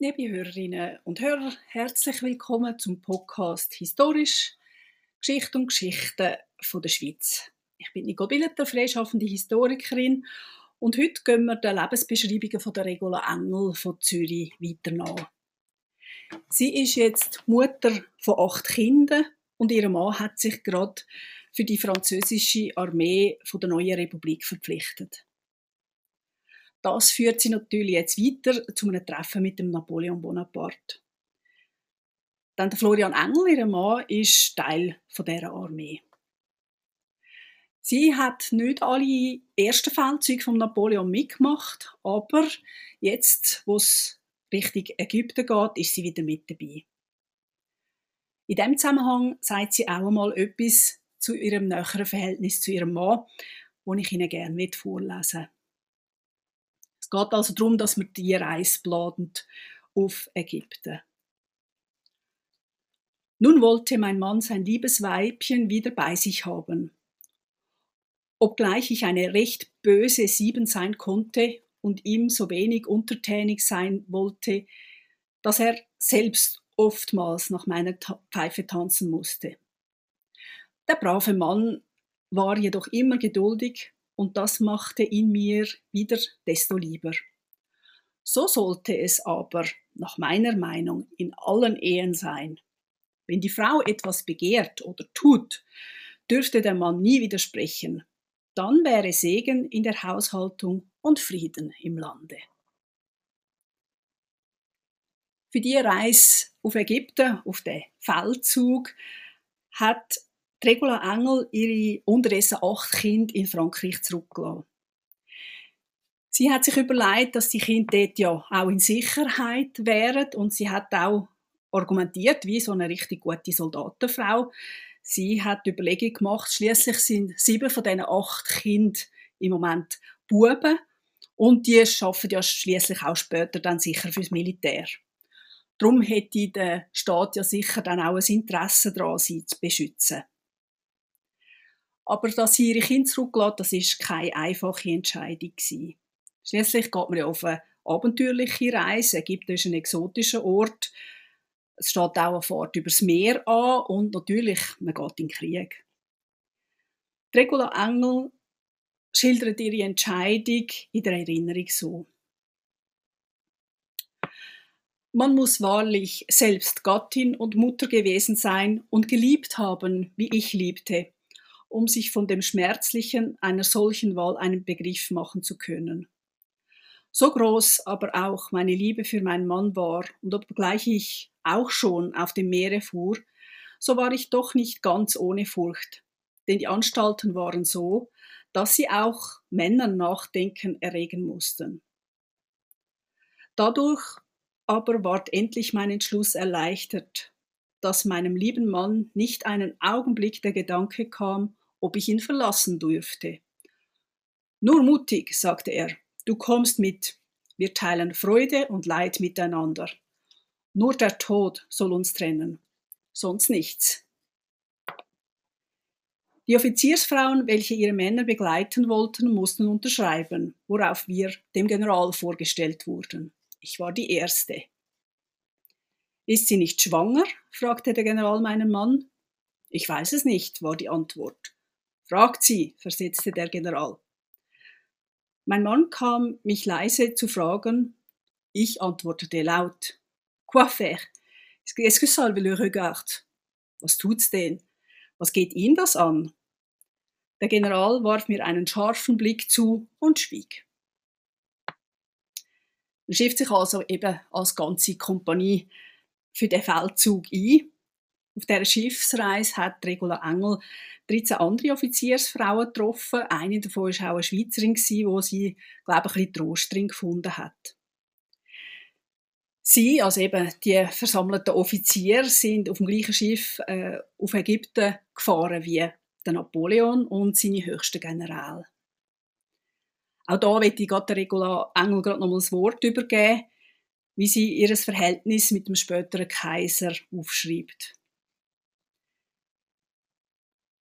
Liebe Hörerinnen und Hörer, herzlich willkommen zum Podcast Historisch Geschichte und Geschichten von der Schweiz. Ich bin Nicole Billeter, freischaffende Historikerin und heute gehen wir den Lebensbeschreibungen von der Regula Engel von Zürich weiter nach. Sie ist jetzt Mutter von acht Kindern und ihr Mann hat sich gerade für die französische Armee von der neuen Republik verpflichtet. Das führt sie natürlich jetzt weiter zu einem Treffen mit dem Napoleon Bonaparte. Dann der Florian Engel, ihr Mann, ist Teil von dieser Armee. Sie hat nicht alle ersten Feldzüge von Napoleon mitgemacht, aber jetzt, wo es Richtung Ägypten geht, ist sie wieder mit dabei. In diesem Zusammenhang sagt sie auch einmal etwas zu ihrem näheren Verhältnis zu ihrem Mann, das ich Ihnen gerne vorlesen will. Es geht also darum, dass wir die Reise planen auf Ägypten. Nun wollte mein Mann sein liebes Weibchen wieder bei sich haben. Obgleich ich eine recht böse Sieben sein konnte und ihm so wenig untertänig sein wollte, dass er selbst oftmals nach meiner Pfeife tanzen musste. Der brave Mann war jedoch immer geduldig und das machte ihn mir wieder desto lieber. So sollte es aber, nach meiner Meinung, in allen Ehen sein. Wenn die Frau etwas begehrt oder tut, dürfte der Mann nie widersprechen. Dann wäre Segen in der Haushaltung und Frieden im Lande. Für die Reise auf Ägypten, auf den Feldzug, hat Regula Engel ihre unterdessen acht Kinder in Frankreich zurückgelassen. Sie hat sich überlegt, dass die Kinder dort ja auch in Sicherheit wären und sie hat auch argumentiert wie so eine richtig gute Soldatenfrau. Sie hat die Überlegung gemacht, schließlich sind sieben von diesen acht Kindern im Moment Buben und die schaffen ja schließlich auch später dann sicher fürs Militär. Darum hätte der Staat ja sicher dann auch ein Interesse daran, sie zu beschützen. Aber dass sie ihre Kinder zurücklässt, das ist keine einfache Entscheidung. Schließlich geht man ja auf eine abenteuerliche Reise. Ägypten ist ein exotischer Ort. Es steht auch eine Fahrt übers Meer an und natürlich, man geht in den Krieg. Regula Engel schildert ihre Entscheidung in der Erinnerung so. Man muss wahrlich selbst Gattin und Mutter gewesen sein und geliebt haben, wie ich liebte, um sich von dem Schmerzlichen einer solchen Wahl einen Begriff machen zu können. So groß aber auch meine Liebe für meinen Mann war, und obgleich ich auch schon auf dem Meere fuhr, so war ich doch nicht ganz ohne Furcht, denn die Anstalten waren so, dass sie auch Männern Nachdenken erregen mussten. Dadurch aber ward endlich mein Entschluss erleichtert, dass meinem lieben Mann nicht einen Augenblick der Gedanke kam, ob ich ihn verlassen dürfte. Nur mutig, sagte er, du kommst mit, wir teilen Freude und Leid miteinander. Nur der Tod soll uns trennen, sonst nichts. Die Offiziersfrauen, welche ihre Männer begleiten wollten, mussten unterschreiben, worauf wir dem General vorgestellt wurden. Ich war die Erste. Ist sie nicht schwanger? fragte der General meinen Mann. Ich weiß es nicht, war die Antwort. Fragt sie, versetzte der General. Mein Mann kam, mich leise zu fragen. Ich antwortete laut. Quoi faire? Est-ce que ça le regarde? Was tut's denn? Was geht ihn das an? Der General warf mir einen scharfen Blick zu und schwieg. Er schifft sich also eben als ganze Kompanie für den Feldzug ein auf dieser Schiffsreise hat Regula Engel 13 andere Offiziersfrauen getroffen. Eine davon war auch eine Schweizerin, wo sie, glaube ich, ein bisschen Trost drin gefunden hat. Sie, also eben die versammelten Offiziere, sind auf dem gleichen Schiff äh, auf Ägypten gefahren wie der Napoleon und seine höchsten Generäle. Auch da möchte ich gerade Regula Engel gerade noch mal das Wort übergeben, wie sie ihr Verhältnis mit dem späteren Kaiser aufschreibt.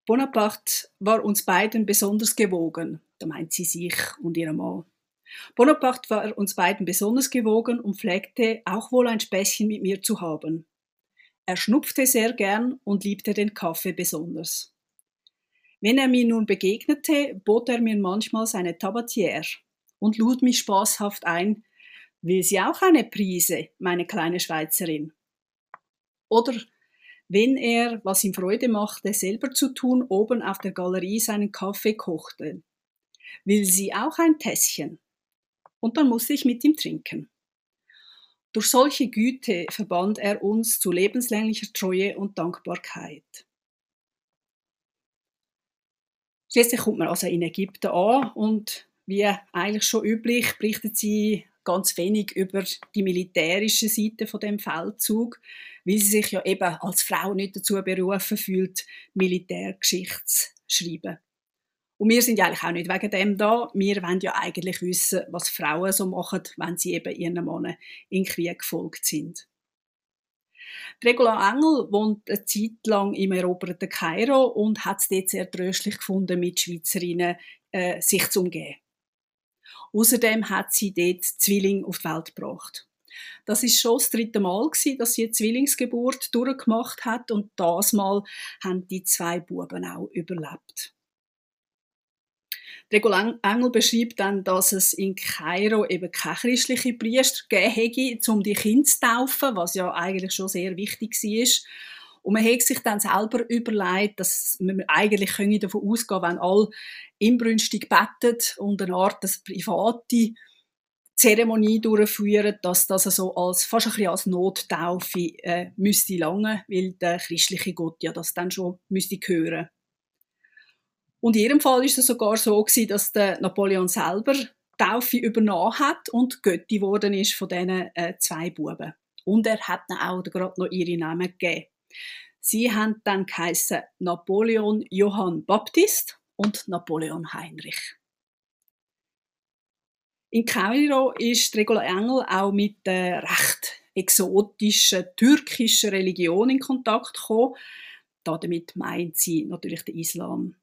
Bonaparte war uns beiden besonders gewogen, da meint sie sich und ihren Mann. Bonaparte war uns beiden besonders gewogen und pflegte auch wohl ein Späßchen mit mir zu haben. Er schnupfte sehr gern und liebte den Kaffee besonders. Wenn er mir nun begegnete, bot er mir manchmal seine Tabatière und lud mich spaßhaft ein, will sie auch eine Prise, meine kleine Schweizerin? Oder wenn er, was ihm Freude machte, selber zu tun, oben auf der Galerie seinen Kaffee kochte. Will sie auch ein Tässchen? Und dann musste ich mit ihm trinken. Durch solche Güte verband er uns zu lebenslänglicher Treue und Dankbarkeit. Schließlich kommt man also in Ägypten an und wie eigentlich schon üblich berichtet sie ganz wenig über die militärische Seite von dem Feldzug, weil sie sich ja eben als Frau nicht dazu berufen fühlt, Militärgeschichte zu schreiben. Und wir sind ja eigentlich auch nicht wegen dem da. Wir wollen ja eigentlich wissen, was Frauen so machen, wenn sie eben ihren Männern in Krieg gefolgt sind. Regula Engel wohnt eine Zeit lang im eroberten Kairo und hat es dort sehr tröstlich gefunden, mit Schweizerinnen äh, sich zu umgehen. Außerdem hat sie dort Zwilling auf die Welt gebracht. Das ist schon das dritte Mal gewesen, dass sie eine Zwillingsgeburt durchgemacht hat und das Mal haben die zwei Buben auch überlebt. Regul Engel beschreibt dann, dass es in Kairo eben keine christliche Priester gegeben hätte, um die Kinder zu taufen, was ja eigentlich schon sehr wichtig war. Und man hat sich dann selber überlegt, dass man eigentlich davon ausgehen wenn alle inbrünstig beten und eine Art private Zeremonie durchführen, dass das also als, fast ein bisschen als Nottaufe äh, müsste lange, weil der christliche Gott ja das dann schon müsste hören. Und in ihrem Fall ist es sogar so gewesen, dass der Napoleon selber Taufe übernommen hat und Götti geworden ist von diesen äh, zwei Buben. Und er hat dann auch gerade noch ihre Namen gegeben. Sie haben dann geheißen Napoleon Johann Baptist und Napoleon Heinrich. In Kairo ist Regula Engel auch mit der recht exotischen türkischen Religion in Kontakt gekommen. Damit meint sie natürlich den Islam.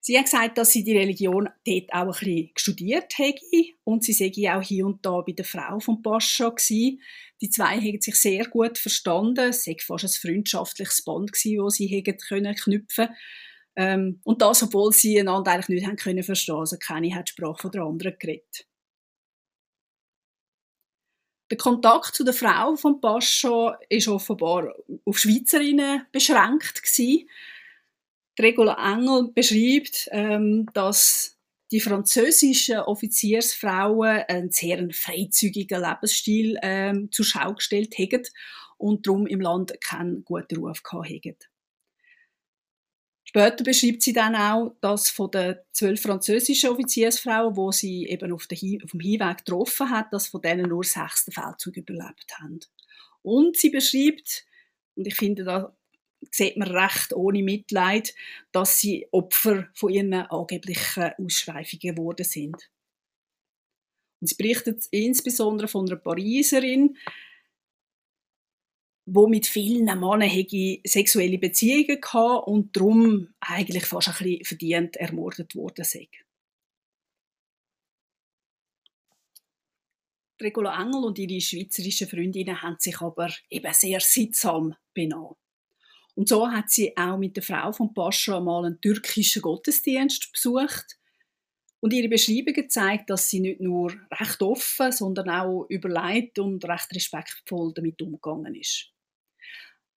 Sie hat gesagt, dass sie die Religion dort auch ein bisschen studiert hätte und sie sei auch hier und da bei der Frau von Pascha gewesen. Die zwei haben sich sehr gut verstanden. Es sei fast ein freundschaftliches Band gewesen, das sie knüpfen ähm, Und das, obwohl sie einander eigentlich nicht haben können verstehen. Also keine hat Sprache von der anderen geredet. Der Kontakt zu der Frau von Pascha ist offenbar auf Schweizerinnen beschränkt gewesen. Regula Engel beschreibt, ähm, dass die französischen Offiziersfrauen einen sehr freizügigen Lebensstil ähm, zur Schau gestellt haben und darum im Land keinen guten Ruf hatten. Später beschreibt sie dann auch, dass von den zwölf französischen Offiziersfrauen, wo sie eben auf, dem Hinweg getroffen hat, dass von denen nur sechs den Feldzug überlebt haben. Und sie beschreibt, und ich finde, da sieht man recht ohne Mitleid, dass sie Opfer von ihren angeblichen Ausschweifungen geworden sind. Und sie berichtet insbesondere von einer Pariserin, wo mit vielen Männern sexuelle Beziehungen hatte und darum eigentlich fast ein bisschen verdient ermordet worden sei. Regula Engel und ihre schweizerischen Freundinnen haben sich aber eben sehr sittsam benommen. Und so hat sie auch mit der Frau von Pascha mal einen türkischen Gottesdienst besucht. Und ihre Beschreibungen zeigt, dass sie nicht nur recht offen, sondern auch überlegt und recht respektvoll damit umgegangen ist.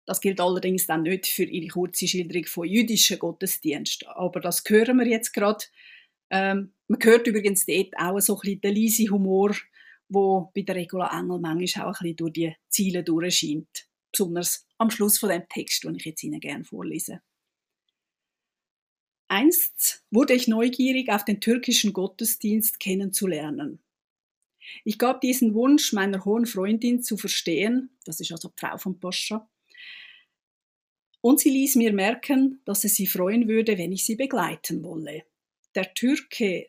Das gilt allerdings dann nicht für ihre kurze Schilderung von jüdischen Gottesdiensten. Aber das hören wir jetzt gerade. Ähm, man hört übrigens dort auch so ein bisschen den leisen Humor, wo bei der Regula Engel manchmal auch ein bisschen durch die Ziele durchscheint besonders am Schluss von dem Text, den ich jetzt Ihnen gerne vorlese. Einst wurde ich neugierig auf den türkischen Gottesdienst kennenzulernen. Ich gab diesen Wunsch meiner hohen Freundin zu verstehen, das ist also die Frau von Poscha, und sie ließ mir merken, dass es sie freuen würde, wenn ich sie begleiten wolle. Der Türke,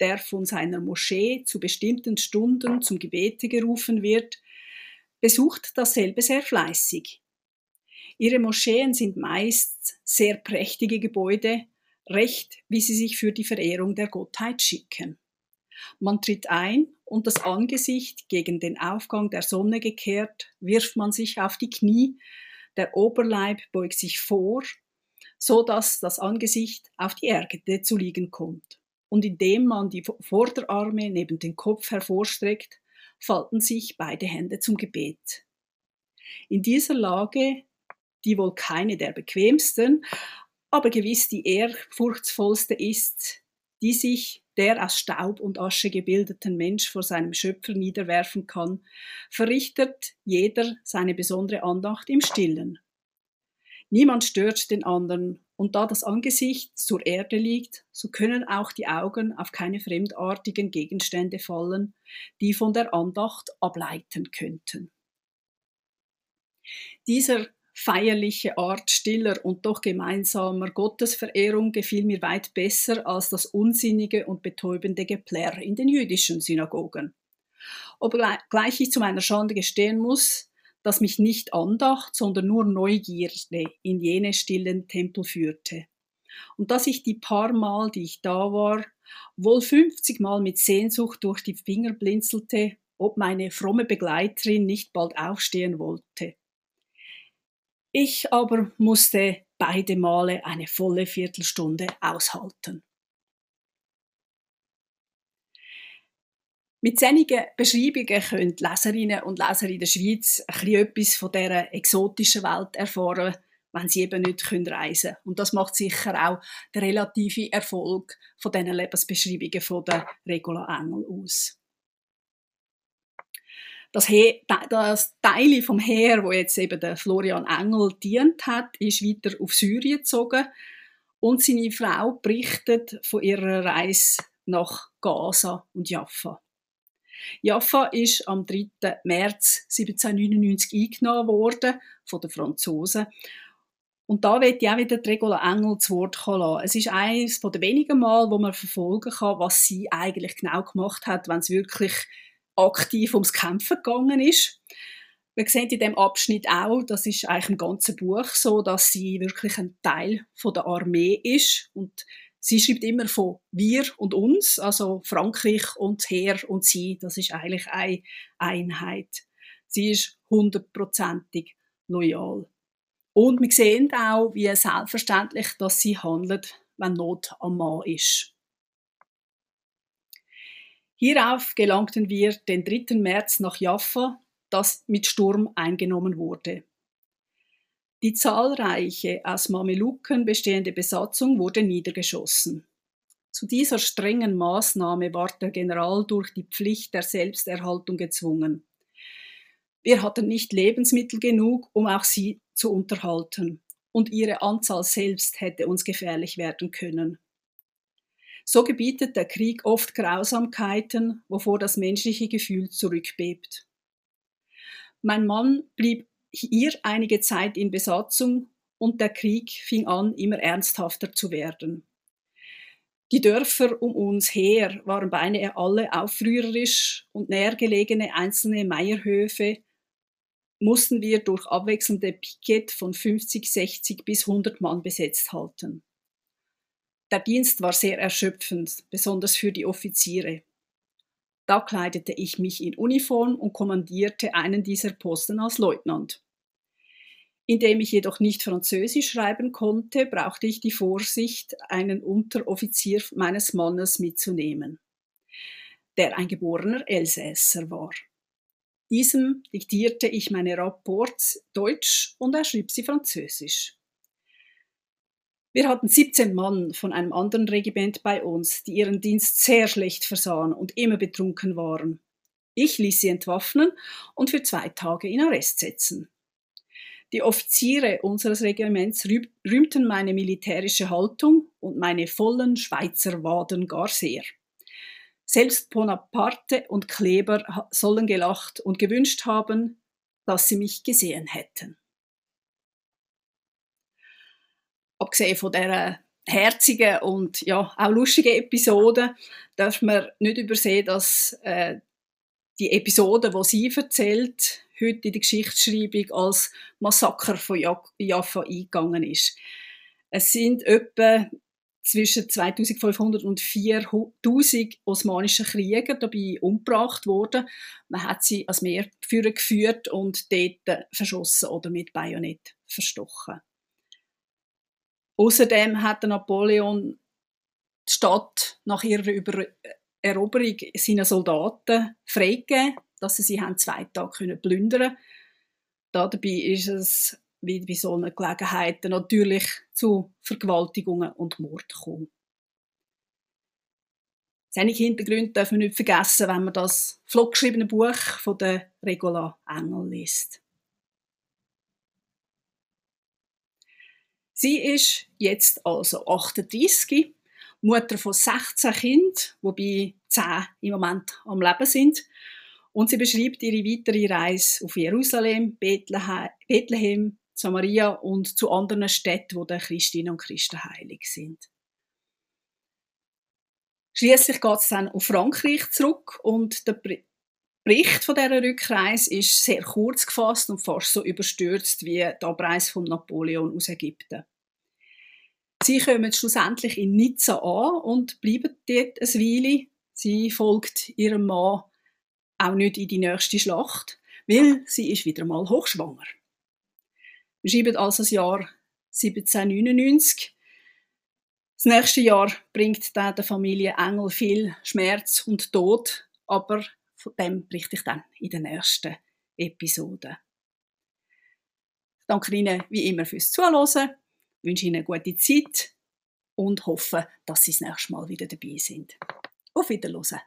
der von seiner Moschee zu bestimmten Stunden zum Gebete gerufen wird, besucht dasselbe sehr fleißig. Ihre Moscheen sind meist sehr prächtige Gebäude, recht wie sie sich für die Verehrung der Gottheit schicken. Man tritt ein und das Angesicht gegen den Aufgang der Sonne gekehrt, wirft man sich auf die Knie, der Oberleib beugt sich vor, so dass das Angesicht auf die Erde zu liegen kommt. Und indem man die Vorderarme neben den Kopf hervorstreckt, falten sich beide Hände zum Gebet. In dieser Lage, die wohl keine der bequemsten, aber gewiss die ehrfurchtsvollste ist, die sich der aus Staub und Asche gebildeten Mensch vor seinem Schöpfer niederwerfen kann, verrichtet jeder seine besondere Andacht im Stillen. Niemand stört den anderen, und da das Angesicht zur Erde liegt, so können auch die Augen auf keine fremdartigen Gegenstände fallen, die von der Andacht ableiten könnten. Dieser feierliche Art stiller und doch gemeinsamer Gottesverehrung gefiel mir weit besser als das unsinnige und betäubende Geplärr in den jüdischen Synagogen. Obgleich ich zu meiner Schande gestehen muss, dass mich nicht Andacht, sondern nur Neugierde in jene stillen Tempel führte. Und dass ich die paar Mal, die ich da war, wohl 50 Mal mit Sehnsucht durch die Finger blinzelte, ob meine fromme Begleiterin nicht bald aufstehen wollte. Ich aber musste beide Male eine volle Viertelstunde aushalten. Mit solchen Beschreibungen können Leserinnen und Leser in der Schweiz etwas von dieser exotischen Welt erfahren, wenn sie eben nicht reisen können. Und das macht sicher auch der relative Erfolg von diesen Lebensbeschreibungen von der Regula Engel aus das, He das Teil vom Heer, wo jetzt eben der Florian Engel dient hat, ist weiter auf Syrien gezogen und seine Frau berichtet von ihrer Reise nach Gaza und Jaffa. Jaffa ist am 3. März 1799 eingenommen worden von den Franzosen. Und da wird auch wieder die Regula Engel zu Wort kommen Es ist eines der wenigen Mal, wo man verfolgen kann, was sie eigentlich genau gemacht hat, wenn es wirklich aktiv ums Kämpfen gegangen ist. Wir sehen in dem Abschnitt auch, das ist eigentlich im ganzen Buch so, dass sie wirklich ein Teil von der Armee ist und sie schreibt immer von wir und uns, also Frankreich und Heer und sie, das ist eigentlich eine Einheit. Sie ist hundertprozentig loyal. Und wir sehen auch, wie selbstverständlich, dass sie handelt, wenn Not am Mann ist. Hierauf gelangten wir den 3. März nach Jaffa, das mit Sturm eingenommen wurde. Die zahlreiche aus Mameluken bestehende Besatzung wurde niedergeschossen. Zu dieser strengen Maßnahme war der General durch die Pflicht der Selbsterhaltung gezwungen. Wir hatten nicht Lebensmittel genug, um auch sie zu unterhalten, und ihre Anzahl selbst hätte uns gefährlich werden können. So gebietet der Krieg oft Grausamkeiten, wovor das menschliche Gefühl zurückbebt. Mein Mann blieb hier einige Zeit in Besatzung und der Krieg fing an, immer ernsthafter zu werden. Die Dörfer um uns her waren beinahe alle aufrührerisch und nähergelegene einzelne Meierhöfe mussten wir durch abwechselnde Piket von 50, 60 bis 100 Mann besetzt halten. Der Dienst war sehr erschöpfend, besonders für die Offiziere. Da kleidete ich mich in Uniform und kommandierte einen dieser Posten als Leutnant. Indem ich jedoch nicht Französisch schreiben konnte, brauchte ich die Vorsicht, einen Unteroffizier meines Mannes mitzunehmen, der ein geborener Elsässer war. Diesem diktierte ich meine Rapports Deutsch und er schrieb sie Französisch. Wir hatten 17 Mann von einem anderen Regiment bei uns, die ihren Dienst sehr schlecht versahen und immer betrunken waren. Ich ließ sie entwaffnen und für zwei Tage in Arrest setzen. Die Offiziere unseres Regiments rühmten meine militärische Haltung und meine vollen Schweizer Waden gar sehr. Selbst Bonaparte und Kleber sollen gelacht und gewünscht haben, dass sie mich gesehen hätten. Abgesehen von dieser herzigen und ja, auch lustigen Episode, darf man nicht übersehen, dass äh, die Episode, die sie erzählt, heute in der Geschichtsschreibung als Massaker von Jaffa eingegangen ist. Es sind etwa zwischen 2500 und 4000 osmanischen Kriegern dabei umgebracht worden. Man hat sie als Meerführer geführt und dort verschossen oder mit Bajonett verstochen. Außerdem hat Napoleon die Stadt nach ihrer Über Eroberung seinen Soldaten freigegeben, dass sie sie haben zwei Tage plündern können. Dabei ist es wie bei solchen Gelegenheiten natürlich zu Vergewaltigungen und Mord kommen. Einige Hintergründe darf man nicht vergessen, wenn man das floggeschriebene Buch von der Regula Engel liest. Sie ist jetzt also 38, Mutter von 16 Kindern, wobei 10 im Moment am Leben sind. Und sie beschreibt ihre weitere Reise auf Jerusalem, Bethlehem, Samaria und zu anderen Städten, wo der Christinnen und Christen heilig sind. Schließlich geht es dann auf Frankreich zurück und der Bericht von dieser Rückreise ist sehr kurz gefasst und fast so überstürzt wie die Abreise von Napoleon aus Ägypten. Sie kommen schlussendlich in Nizza an und bleiben dort eine Weile. Sie folgt ihrem Mann auch nicht in die nächste Schlacht, weil sie ist wieder mal hochschwanger. Wir schreiben also das Jahr 1799. Das nächste Jahr bringt dann der Familie Engel viel Schmerz und Tod, aber von dem berichte ich dann in der nächsten Episode. Ich danke Ihnen wie immer fürs Zuhören, wünsche Ihnen eine gute Zeit und hoffe, dass Sie das nächste Mal wieder dabei sind. Auf Wiedersehen.